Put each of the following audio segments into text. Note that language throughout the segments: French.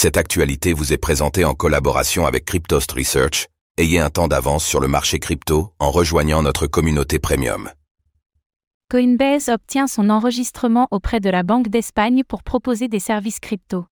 Cette actualité vous est présentée en collaboration avec Cryptost Research. Ayez un temps d'avance sur le marché crypto en rejoignant notre communauté premium. Coinbase obtient son enregistrement auprès de la Banque d'Espagne pour proposer des services crypto.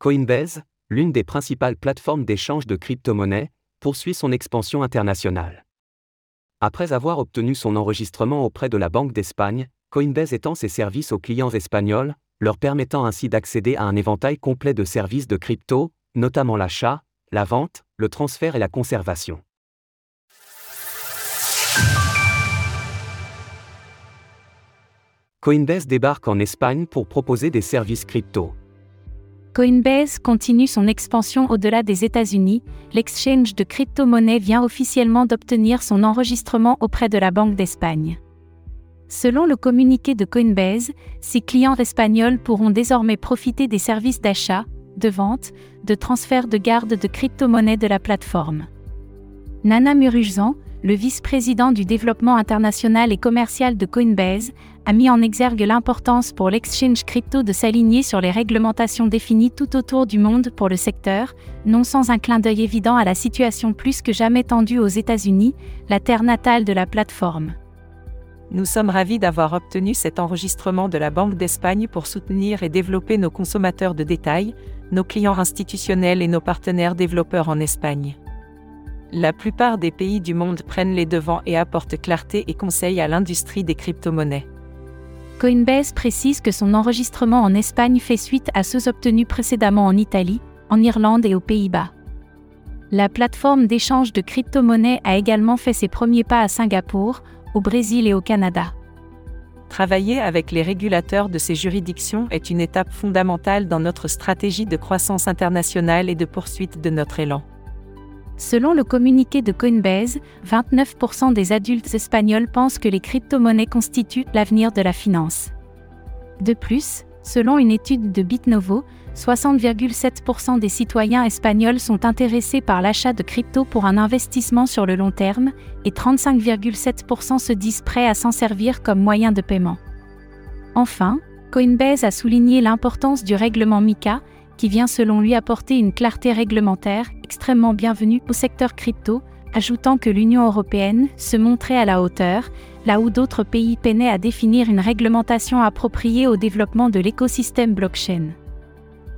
Coinbase, l'une des principales plateformes d'échange de crypto-monnaies, poursuit son expansion internationale. Après avoir obtenu son enregistrement auprès de la Banque d'Espagne, Coinbase étend ses services aux clients espagnols, leur permettant ainsi d'accéder à un éventail complet de services de crypto, notamment l'achat, la vente, le transfert et la conservation. Coinbase débarque en Espagne pour proposer des services crypto. Coinbase continue son expansion au-delà des États-Unis. L'exchange de crypto-monnaies vient officiellement d'obtenir son enregistrement auprès de la Banque d'Espagne. Selon le communiqué de Coinbase, ses clients espagnols pourront désormais profiter des services d'achat, de vente, de transfert de garde de crypto-monnaies de la plateforme. Nana Muruzan, le vice-président du développement international et commercial de Coinbase, a mis en exergue l'importance pour l'exchange crypto de s'aligner sur les réglementations définies tout autour du monde pour le secteur, non sans un clin d'œil évident à la situation plus que jamais tendue aux États-Unis, la terre natale de la plateforme. Nous sommes ravis d'avoir obtenu cet enregistrement de la Banque d'Espagne pour soutenir et développer nos consommateurs de détail, nos clients institutionnels et nos partenaires développeurs en Espagne. La plupart des pays du monde prennent les devants et apportent clarté et conseils à l'industrie des crypto-monnaies. Coinbase précise que son enregistrement en Espagne fait suite à ceux obtenus précédemment en Italie, en Irlande et aux Pays-Bas. La plateforme d'échange de crypto-monnaies a également fait ses premiers pas à Singapour, au Brésil et au Canada. Travailler avec les régulateurs de ces juridictions est une étape fondamentale dans notre stratégie de croissance internationale et de poursuite de notre élan. Selon le communiqué de Coinbase, 29% des adultes espagnols pensent que les crypto-monnaies constituent l'avenir de la finance. De plus, selon une étude de BitNovo, 60,7% des citoyens espagnols sont intéressés par l'achat de crypto pour un investissement sur le long terme, et 35,7% se disent prêts à s'en servir comme moyen de paiement. Enfin, Coinbase a souligné l'importance du règlement MICA, qui vient selon lui apporter une clarté réglementaire extrêmement bienvenue au secteur crypto, ajoutant que l'Union européenne se montrait à la hauteur, là où d'autres pays peinaient à définir une réglementation appropriée au développement de l'écosystème blockchain.